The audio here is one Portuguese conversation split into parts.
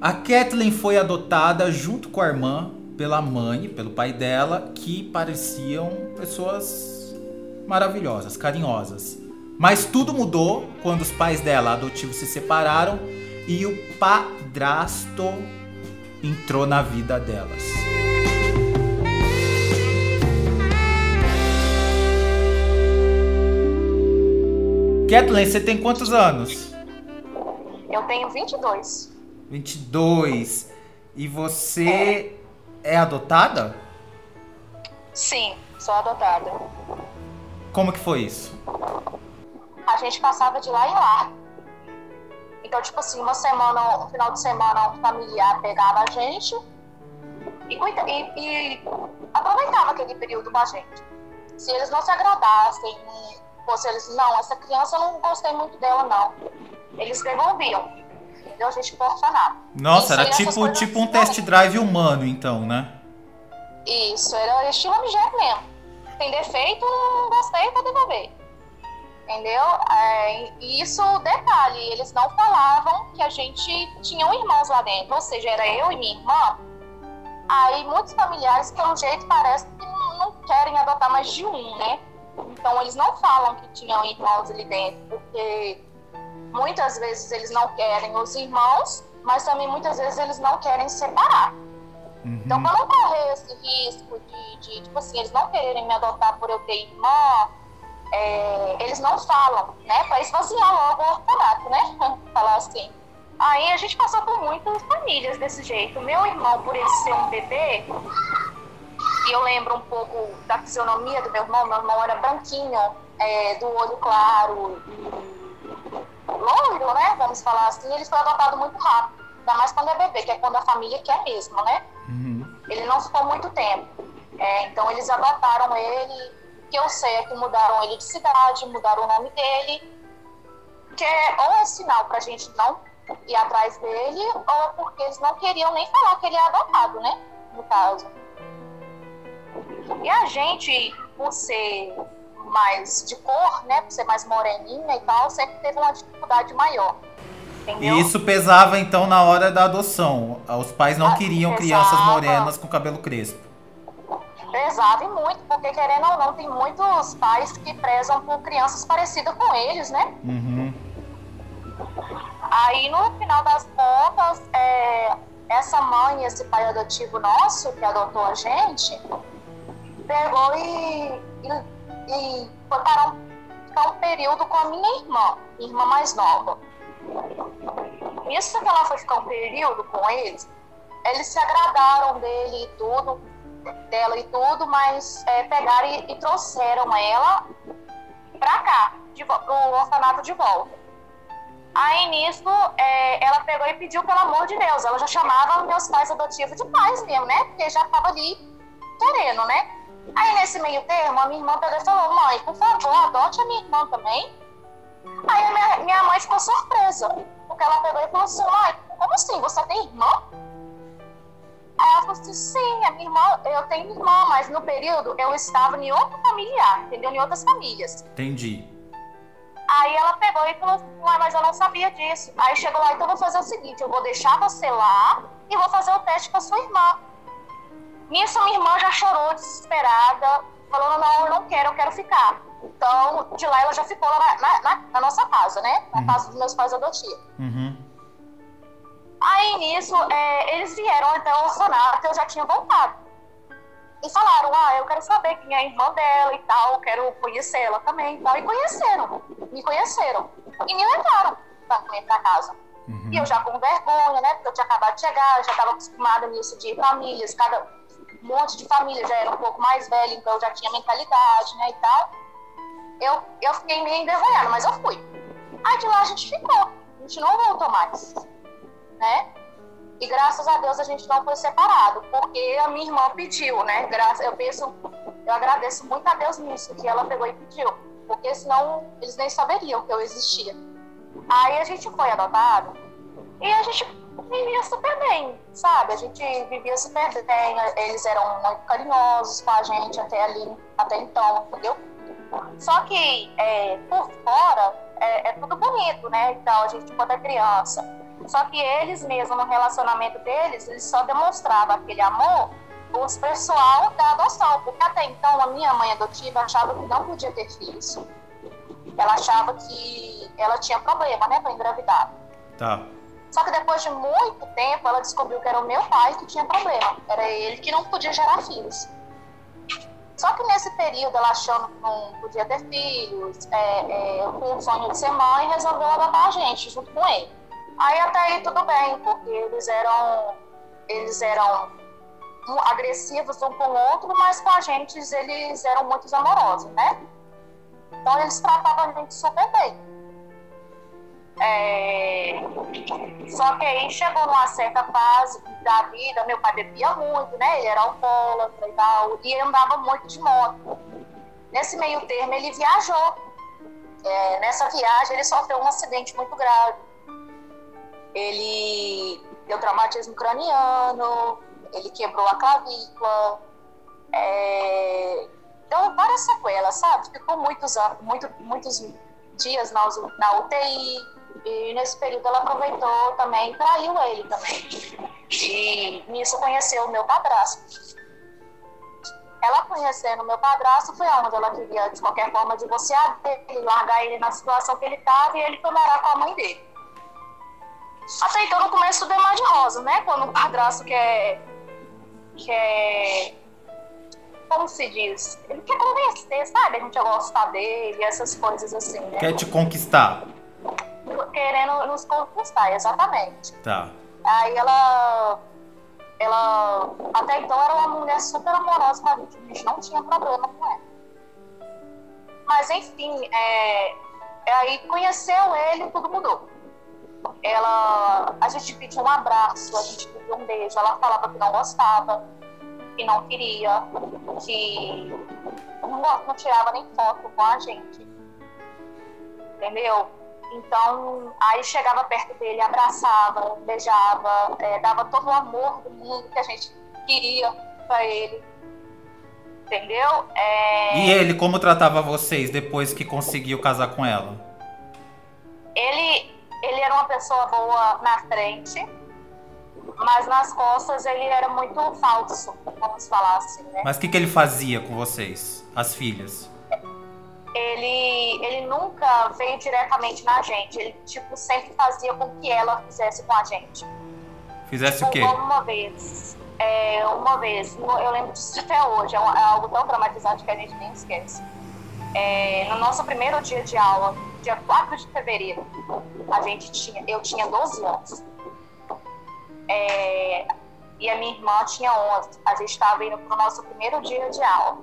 A Kathleen foi adotada junto com a irmã pela mãe, pelo pai dela, que pareciam pessoas maravilhosas, carinhosas. Mas tudo mudou quando os pais dela adotivos se separaram e o padrasto entrou na vida delas. Kathleen, você tem quantos anos? Eu tenho 22. 22. E você é, é adotada? Sim, sou adotada. Como que foi isso? A gente passava de lá e lá. Então, tipo assim, uma semana, um final de semana, um familiar pegava a gente e, e, e aproveitava aquele período com a gente. Se eles não se agradassem, fosse eles, não, essa criança eu não gostei muito dela, não. Eles devolviam. Entendeu? A gente proporcionava. Nossa, era tipo, tipo um test drive humano, então, né? Isso, era estilo objeto mesmo. Tem defeito, não gostei, vou devolver. Entendeu? É, e isso, detalhe, eles não falavam que a gente tinha um irmãos lá dentro, ou seja, era eu e minha irmã. Aí muitos familiares, pelo jeito, parece que não querem adotar mais de um, né? Então eles não falam que tinham irmãos ali dentro, porque muitas vezes eles não querem os irmãos, mas também muitas vezes eles não querem separar. Uhum. Então, para não correr esse risco de, de, tipo assim, eles não quererem me adotar por eu ter irmã, é, eles não falam, né? Para esvaziar logo o orfanato, né? Falar assim. Aí a gente passou por muitas famílias desse jeito. Meu irmão, por ele ser um bebê, e eu lembro um pouco da fisionomia do meu irmão, meu irmão era branquinho, é, do olho claro, loiro, né? Vamos falar assim, ele foi adotado muito rápido. Ainda mais quando é bebê, que é quando a família quer mesmo, né? Uhum. Ele não ficou muito tempo. É, então eles adotaram ele que eu sei é que mudaram ele de cidade, mudaram o nome dele, que é ou é sinal para a gente não ir atrás dele, ou é porque eles não queriam nem falar que ele é adotado, né? No caso. E a gente, por ser mais de cor, né? Por ser mais moreninha e tal, sempre teve uma dificuldade maior. Entendeu? E isso pesava então na hora da adoção. Os pais não ah, queriam pesava. crianças morenas com cabelo crespo. Pesava e muito, porque querendo ou não, tem muitos pais que prezam por crianças parecidas com eles, né? Uhum. Aí no final das contas, é, essa mãe, esse pai adotivo nosso que adotou a gente, pegou e, e, e foi um, um período com a minha irmã, irmã mais nova. Isso que ela foi ficar um período com eles, eles se agradaram dele e tudo, dela e tudo, mas é, pegaram e, e, trouxeram ela pra cá, de, pro orfanato de volta. Aí nisso, é, ela pegou e pediu pelo amor de Deus. Ela já chamava meus pais adotivos de pais mesmo, né? Porque já tava ali querendo, né? Aí nesse meio termo, a minha irmã pegou e falou: Mãe, por favor, adote a minha irmã também. Aí a minha, minha mãe ficou surpresa, porque ela pegou e falou assim: Mãe, como assim? Você tem irmã? Aí ela falou assim: sim, a minha irmã, eu tenho irmã, mas no período eu estava em outro familiar, entendeu? Em outras famílias. Entendi. Aí ela pegou e falou assim: mas eu não sabia disso. Aí chegou lá, então eu vou fazer o seguinte: eu vou deixar você lá e vou fazer o teste com a sua irmã. Nisso, minha irmã já chorou desesperada, falando: não, eu não quero, eu quero ficar. Então, de lá ela já ficou lá na, na, na nossa casa, né? Na uhum. casa dos meus pais adotivos. Uhum. Aí nisso, é, eles vieram até o orfanato, eu já tinha voltado. E falaram, ah, eu quero saber quem é a irmã dela e tal, quero conhecer ela também e tal. E conheceram, me conheceram. E me levaram pra, pra casa. Uhum. E eu já com vergonha, né? Porque eu tinha acabado de chegar, já estava acostumada nisso de famílias, cada monte de família já era um pouco mais velha, então já tinha mentalidade, né, e tal. Eu, eu fiquei meio envergonhada, mas eu fui. Aí de lá a gente ficou, a gente não voltou mais né? E graças a Deus a gente não foi separado, porque a minha irmã pediu, né? Graças, eu penso, eu agradeço muito a Deus nisso, que ela pegou e pediu, porque senão eles nem saberiam que eu existia. Aí a gente foi adotado e a gente vivia super bem, sabe? A gente vivia super bem, eles eram muito carinhosos com a gente até ali, até então, entendeu? Só que é, por fora é, é tudo bonito, né? Então a gente quando é criança Só que eles mesmo, no relacionamento deles, eles só demonstravam aquele amor os pessoal da adoção, porque até então a minha mãe adotiva achava que não podia ter filhos. Ela achava que ela tinha problema, né, para engravidar. Tá. Só que depois de muito tempo, ela descobriu que era o meu pai que tinha problema. Era ele que não podia gerar filhos. Só que nesse período, ela achando que não podia ter filhos, é, é, com o sonho de ser mãe, resolveu adotar a gente junto com ele. Aí até aí tudo bem, porque eles eram, eles eram agressivos um com o outro, mas com a gente eles eram muito amorosos, né? Então eles tratavam a gente super bem. É... Só que aí chegou numa certa fase da vida, meu pai bebia muito, né? Ele era alcoólatra e tal, e andava muito de moto. Nesse meio termo ele viajou. É, nessa viagem ele sofreu um acidente muito grave. Ele deu traumatismo craniano, ele quebrou a clavícula, é, deu várias sequelas, sabe? Ficou muitos muito, muitos dias na, na UTI. E nesse período ela aproveitou também traiu ele também. E nisso conheceu o meu padrasto. Ela conhecendo o meu padrasto foi onde ela queria, de qualquer forma, divorciar dele, largar ele na situação que ele estava e ele foi morar com a mãe dele. Até então, no começo, tudo é mais de rosa, né? Quando o padrasto quer quer. Como se diz? Ele quer convencer, sabe? A gente a gostar dele, essas coisas assim, né? Quer te conquistar. Querendo nos conquistar, exatamente. Tá. Aí ela. Ela. Até então era uma mulher super amorosa com a gente. A gente não tinha problema com ela. Mas enfim, é, é aí conheceu ele e tudo mudou. Ela, a gente pediu um abraço, a gente pediu um beijo. Ela falava que não gostava, que não queria, que não, não tirava nem foto com a gente. Entendeu? Então, aí chegava perto dele, abraçava, beijava, é, dava todo o amor do mundo que a gente queria para ele. Entendeu? É... E ele, como tratava vocês depois que conseguiu casar com ela? Ele, ele era uma pessoa boa na frente, mas nas costas ele era muito falso, vamos falar assim, né? Mas o que, que ele fazia com vocês, as filhas? Ele, ele nunca veio diretamente na gente, ele tipo sempre fazia com que ela fizesse com a gente. Fizesse o quê? Uma vez, é, uma vez, eu lembro disso até hoje, é, é algo tão traumatizante que a gente nem esquece. É, no nosso primeiro dia de aula, dia 4 de fevereiro, a gente tinha, eu tinha 12 anos. É, e a minha irmã tinha 11. A gente estava indo para o nosso primeiro dia de aula.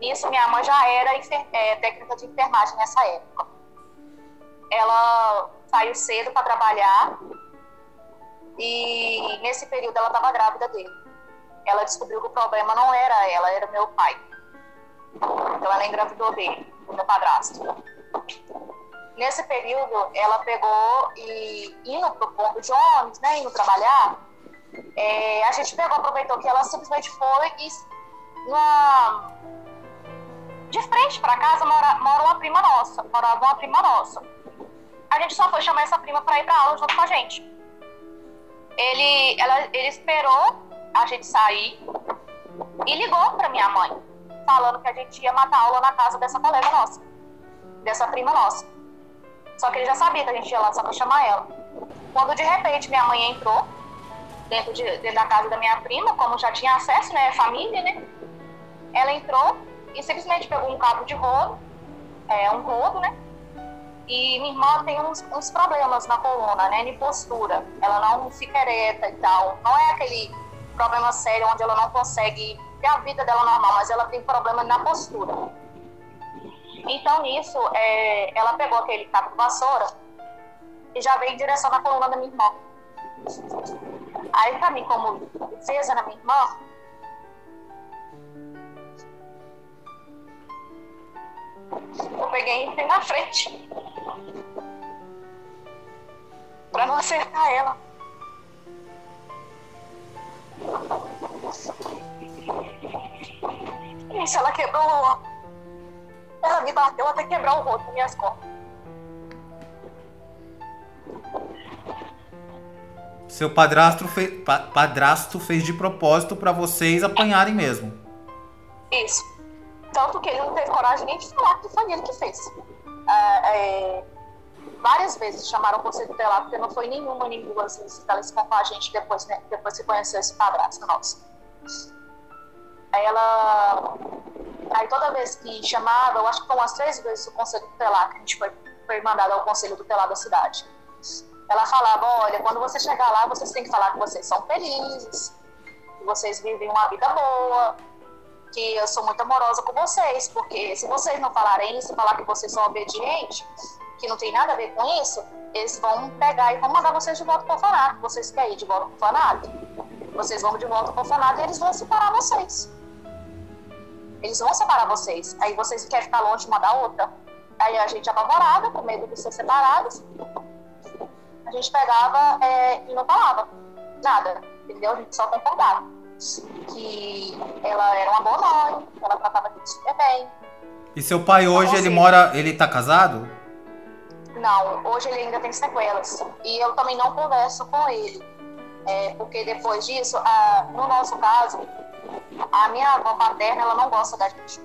Nisso, minha mãe já era é, técnica de enfermagem nessa época. Ela saiu cedo para trabalhar e nesse período ela estava grávida dele. Ela descobriu que o problema não era ela, era meu pai. Então ela engravidou dele, do meu padrasto. Nesse período, ela pegou e indo para o ponto de ônibus, né, indo trabalhar, é, a gente pegou, aproveitou que ela simplesmente foi e uma, de frente para casa mora, mora uma prima nossa, morava uma prima nossa. A gente só foi chamar essa prima para ir para aula junto com a gente. Ele, ela, ele esperou a gente sair e ligou para minha mãe, falando que a gente ia matar aula na casa dessa colega nossa, dessa prima nossa. Só que ele já sabia que a gente ia lá só pra chamar ela. Quando de repente minha mãe entrou dentro, de, dentro da casa da minha prima, como já tinha acesso, né? Família, né? Ela entrou e simplesmente pegou um cabo de rodo, é, um rodo, né? E minha irmã tem uns, uns problemas na coluna, né? De postura. Ela não fica ereta e tal. Não é aquele problema sério onde ela não consegue ter a vida dela normal, mas ela tem problema na postura. Então, nisso, é, ela pegou aquele cabo de vassoura e já veio em direção na coluna da minha irmã. Aí, pra mim, como defesa na minha irmã, eu peguei e entrei na frente pra não acertar ela. Isso, ela quebrou ela me bateu até quebrar o rosto minhas costas. Seu padrasto, fe... pa- padrasto fez de propósito pra vocês apanharem mesmo. Isso. Tanto que ele não teve coragem nem de falar que foi ele que fez. Ah, é, várias vezes chamaram o conselho tutelar, porque não foi nenhuma nem duas vezes que ela escapou a gente depois, né, depois que conheceu esse padrasto nosso. Aí ela. Aí toda vez que chamava, eu acho que foi umas três vezes o conselho tutelar, que a gente foi, foi mandado ao conselho tutelar da cidade. Ela falava: olha, quando você chegar lá, vocês têm que falar que vocês são felizes, que vocês vivem uma vida boa, que eu sou muito amorosa com vocês, porque se vocês não falarem isso, falar que vocês são obedientes, que não tem nada a ver com isso, eles vão pegar e vão mandar vocês de volta para o orfanato. Vocês querem ir de volta para o? Vocês vão de volta para o e eles vão separar vocês. Eles vão separar vocês. Aí vocês querem ficar longe uma da outra. Aí a gente apavorada, com medo de ser separados, a gente pegava é, e não falava nada, entendeu? A gente só concordava que ela era uma boa mãe, ela tratava a gente super bem. E seu pai hoje, ele Sim. mora. Ele tá casado? Não, hoje ele ainda tem sequelas. E eu também não converso com ele. É, porque depois disso, a- no nosso caso, a minha avó paterna, ela não gosta da gente.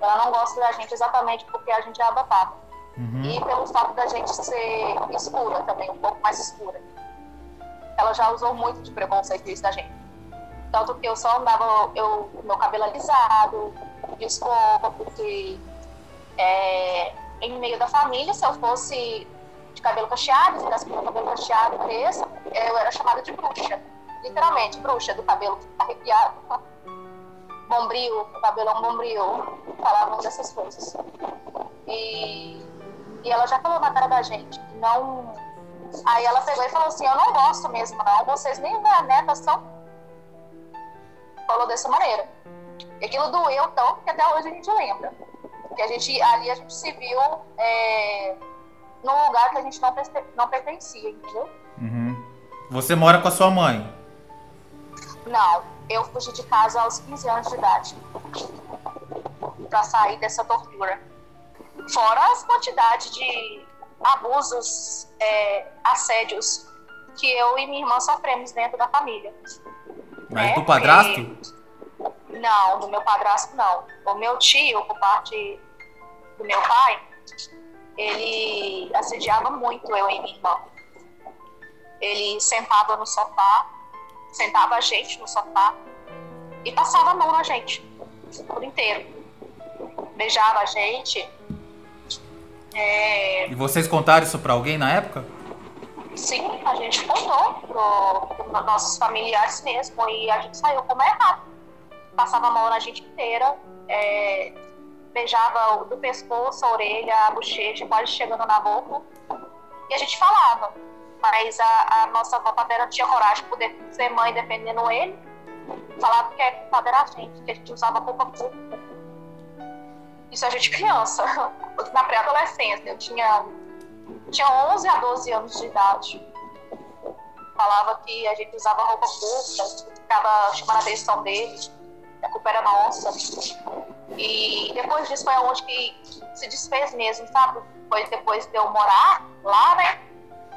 Ela não gosta da gente exatamente porque a gente é adotado. Uhum. E pelo fato da gente ser escura também, um pouco mais escura. Ela já usou muito de preconceito isso da gente. Tanto que eu só andava, eu, meu cabelo alisado, de escova, porque é, em meio da família, se eu fosse de cabelo cacheado, se tivesse com cabelo cacheado, preso, eu era chamada de bruxa. Literalmente, bruxa do cabelo arrepiado. Bombril, o cabelo é um. Falavam dessas coisas. E, e ela já falou na cara da gente, não. Aí ela pegou e falou assim: Eu não gosto mesmo, não. Vocês nem minha neta são. Falou dessa maneira. E aquilo doeu tanto que até hoje a gente lembra. Que a gente, ali a gente se viu é, num lugar que a gente não, não pertencia, entendeu? Uhum. Você mora com a sua mãe? Não, eu fugi de casa aos 15 anos de idade. Pra sair dessa tortura. Fora as quantidades de abusos, é, assédios que eu e minha irmã sofremos dentro da família. Mas É, do padrasto? Não, do meu padrasto não. O meu tio, por parte do meu pai, ele assediava muito eu e minha irmã. Ele sentava no sofá, sentava a gente no sofá e passava a mão na gente, por inteiro. Beijava a gente. É, E vocês contaram isso pra alguém na época? Sim, a gente contou pro nossos familiares mesmo e a gente saiu como errado. Passava mão na gente inteira, é, beijava do pescoço, a orelha, a bochecha, quase chegando na boca. E a gente falava. Mas a, a nossa avó tinha coragem de poder ser mãe defendendo ele. Falava que a culpada era a gente, que a gente usava roupa curta. Isso a gente criança, na pré-adolescência. Eu tinha tinha 11 a 12 anos de idade. Falava que a gente usava roupa curta, ficava chamando a atenção dele, a culpa era nossa. E depois disso foi onde que se desfez mesmo, sabe? Foi depois de eu morar lá, né?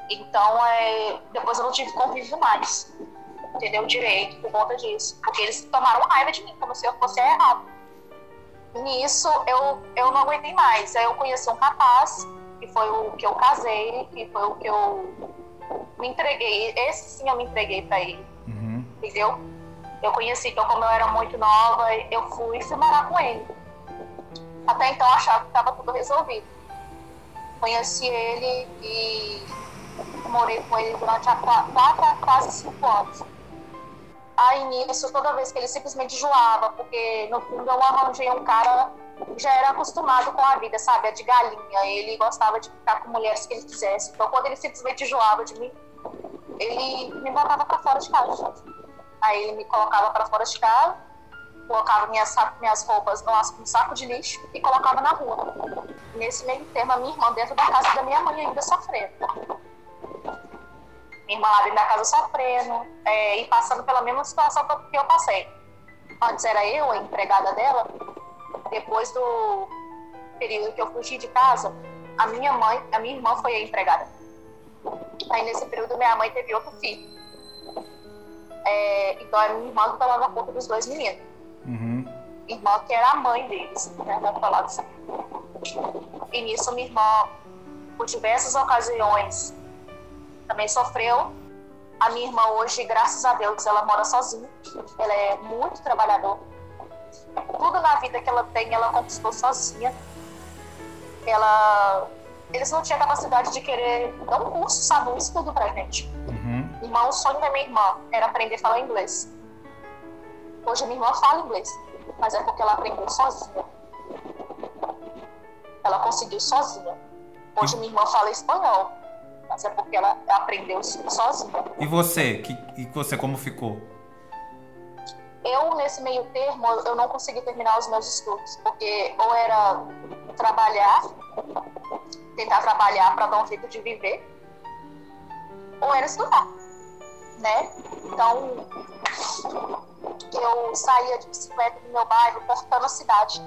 Então, é, depois eu não tive convívio mais. Entendeu? Direito por conta disso. Porque eles tomaram raiva de mim, como se eu fosse errado. Nisso, eu, eu não aguentei mais. Aí eu conheci um rapaz, que foi o que eu casei, que foi o que eu me entreguei. Esse sim eu me entreguei pra ele, Uhum. entendeu? Eu conheci, então como eu era muito nova, eu fui fui morar com ele. Até então eu achava que estava tudo resolvido. Conheci ele e morei com ele durante a qua- quatro quase cinco anos. Aí nisso, toda vez que ele simplesmente enjoava, porque no fundo eu arranjei um cara já era acostumado com a vida, sabe? A de galinha. Ele gostava de ficar com mulheres que ele quisesse. Então quando ele simplesmente enjoava de mim, ele me botava pra fora de casa. Aí ele me colocava pra fora de casa, colocava minhas, minhas roupas no, saco de lixo e colocava na rua. Nesse meio termo, a minha irmã dentro da casa da minha mãe ainda sofrendo. Minha irmã lá dentro da casa sofrendo é, e passando pela mesma situação que eu passei. Antes era eu a empregada dela. Depois do período que eu fugi de casa, a minha mãe, a minha irmã foi a empregada. Aí nesse período minha mãe teve outro filho. É, então era minha irmã que tomava conta dos dois meninos. Uhum. Irmã que era a mãe deles, né? Vamos falar assim. E nisso minha irmã, por diversas ocasiões, também sofreu. A minha irmã hoje, graças a Deus, ela mora sozinha. Ela é muito trabalhadora. Tudo na vida que ela tem, ela conquistou sozinha. Ela eles não tinham capacidade de querer dar um curso, sabe, um estudo pra gente. Uhum. Irmão, o sonho da minha irmã era aprender a falar inglês. Hoje a minha irmã fala inglês, mas é porque ela aprendeu sozinha. Ela conseguiu sozinha. Hoje minha irmã fala espanhol, mas é porque ela aprendeu sozinha. E você? Que, e você como ficou? Eu, nesse meio termo, eu não consegui terminar os meus estudos, porque ou era trabalhar, tentar trabalhar para dar um jeito de viver, ou era estudar, né? Então, eu saía de bicicleta do meu bairro, cortando a cidade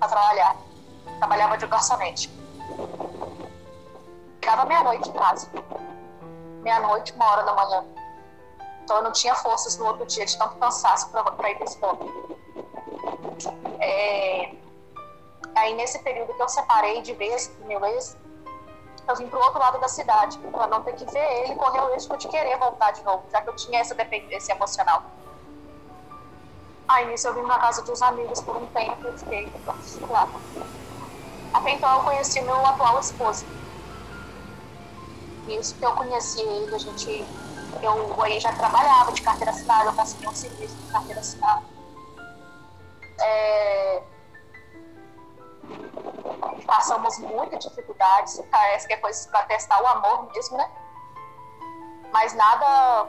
para trabalhar. Trabalhava de garçonete. Ficava meia-noite em casa. Meia-noite, uma hora da manhã. Então eu não tinha forças no outro dia de tanto cansaço para ir para escola. É... Aí nesse período que eu separei de vez do meu ex, eu vim pro outro lado da cidade, para não ter que ver ele correr o risco de querer voltar de novo, já que eu tinha essa dependência emocional. Aí nisso eu vim na casa dos amigos por um tempo e fiquei lá. Até então eu conheci meu atual esposo. Isso que eu conheci ele, a gente. Eu aí já trabalhava de carteira assinada, eu consegui um serviço de carteira assinada. É, passamos muitas dificuldades, parece que é coisa para testar o amor mesmo, né? Mas nada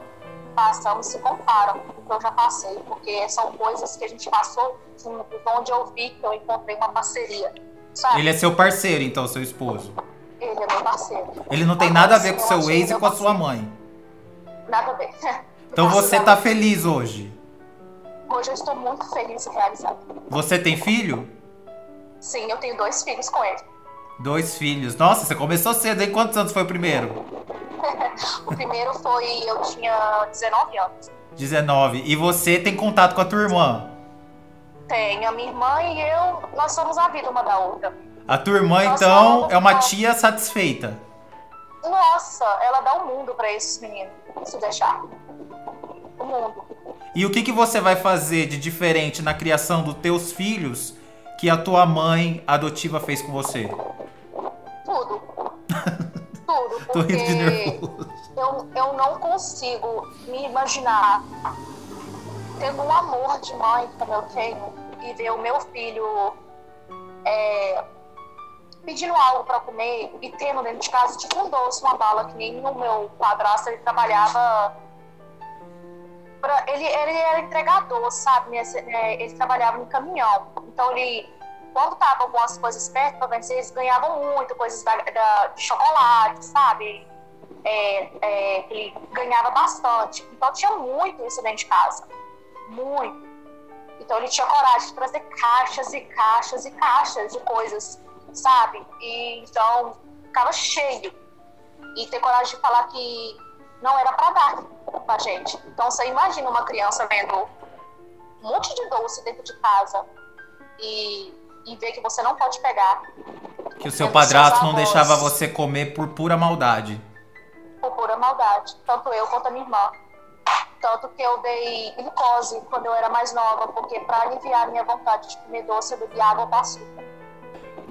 passamos se comparam com o que eu já passei, porque são coisas que a gente passou juntos, onde eu vi que eu encontrei uma parceria. Sabe? Ele é seu parceiro, então, seu esposo? Ele é meu parceiro. Ele não tem nada a ver com seu ex e com a sua mãe? Nada a ver. Então você tá feliz hoje? Hoje eu estou muito feliz e realizada. Você tem filho? Sim, eu tenho dois filhos com ele. Dois filhos. Nossa, você começou cedo, hein? Quantos anos foi o primeiro? o primeiro foi. Eu tinha 19 anos. 19. E você tem contato com a tua irmã? Tenho. A minha irmã e eu, nós somos a vida uma da outra. A tua irmã, nós então, é uma tia satisfeita? Nossa, ela dá o um mundo para esses meninos, se deixar o mundo. E o que, que você vai fazer de diferente na criação dos teus filhos que a tua mãe adotiva fez com você? Tudo. Tudo. Tô rindo de nervoso. Eu, eu não consigo me imaginar tendo um amor de mãe como eu tenho e ver o meu filho é, pedindo algo para comer e tendo dentro de casa tipo um doce, uma bala, que nem o meu padrasto ele trabalhava pra, ele, ele era entregador, sabe? Né, ele trabalhava no caminhão. Então ele, quando tava algumas coisas perto para vencer, eles ganhavam muito, coisas da, da de chocolate, sabe? É, é, ele ganhava bastante. Então tinha muito isso dentro de casa. Muito. Então ele tinha coragem de trazer caixas e caixas e caixas de coisas, sabe? E então ficava cheio. E ter coragem de falar que não era para dar pra gente. Então você imagina uma criança vendo um monte de doce dentro de casa e, e ver que você não pode pegar. Que o seu padrasto não deixava você comer por pura maldade. Por pura maldade. Tanto eu quanto a minha irmã. Tanto que eu dei glicose quando eu era mais nova, porque para aliviar a minha vontade de comer doce, eu bebi água com açúcar.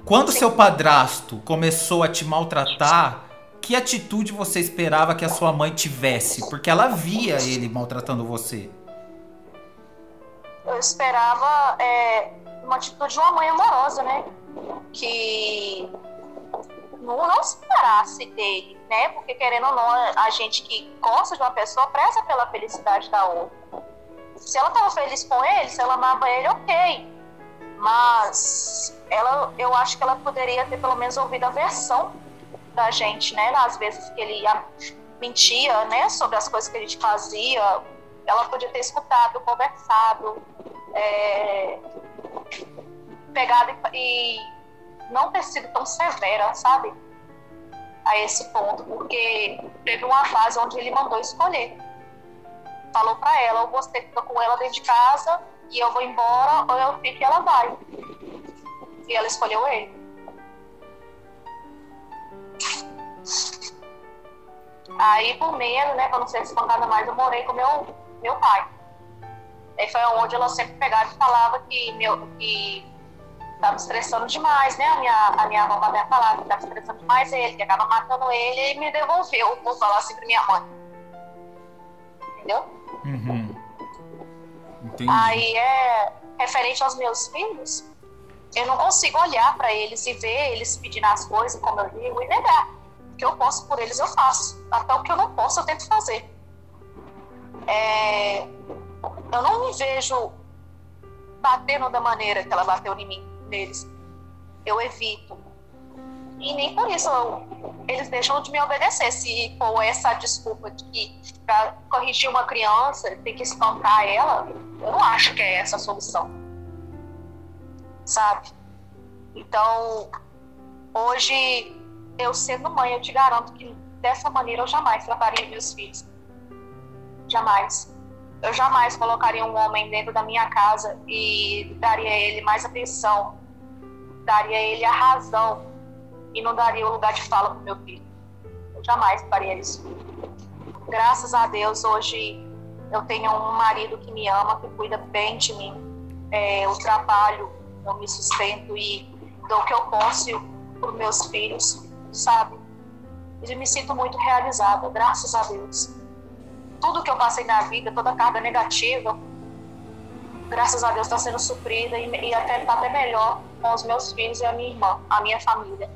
Quando seu padrasto começou a te maltratar, que atitude você esperava que a sua mãe tivesse? Porque ela via ele maltratando você. Eu esperava é, uma atitude de uma mãe amorosa, né? Que não, não esperasse dele, né? Porque querendo ou não, a gente que gosta de uma pessoa preza pela felicidade da outra. Se ela estava feliz com ele, se ela amava ele, ok. Mas ela, eu acho que ela poderia ter pelo menos ouvido a versão da gente, né? Às vezes que ele mentia, né? Sobre as coisas que a gente fazia. Ela podia ter escutado, conversado, é, pegado e, e não ter sido tão severa, sabe? a esse ponto, porque teve uma fase onde ele mandou escolher. Falou para ela, ou você fica com ela dentro de casa e eu vou embora, ou eu fico e ela vai. E ela escolheu ele. Aí, por medo, né, pra não ser espancada mais, eu morei com meu, meu pai. Aí foi onde ela sempre pegava e falava que, meu, que tava estressando demais, né? A minha, a minha avó paterna falava que tava estressando demais ele, que acaba matando ele e me devolveu. Vou falar assim pra minha mãe. Entendeu? Uhum. Entendi. Aí é referente aos meus filhos, eu não consigo olhar para eles e ver eles pedindo as coisas, como eu digo, e negar. O que eu posso por eles, eu faço. Até o que eu não posso, eu tento fazer. É... Eu não me vejo batendo da maneira que ela bateu em mim, neles. Eu evito. E nem por isso eles deixam de me obedecer. Se for essa desculpa de que para corrigir uma criança tem que espancar ela, eu não acho que é essa a solução. Sabe? Então, hoje, eu sendo mãe, eu te garanto que dessa maneira eu jamais trataria meus filhos. Jamais. Eu jamais colocaria um homem dentro da minha casa e daria a ele mais atenção, daria a ele a razão e não daria o lugar de fala para meu filho. Eu jamais faria isso. Graças a Deus, hoje eu tenho um marido que me ama, que cuida bem de mim. É, eu trabalho, eu me sustento e dou o que eu posso para meus filhos, sabe? E me sinto muito realizada, graças a Deus. Tudo que eu passei na vida, toda carga negativa, graças a Deus está sendo suprida e, e até está até melhor com os meus filhos e a minha irmã, a minha família.